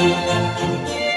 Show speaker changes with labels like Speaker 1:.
Speaker 1: Música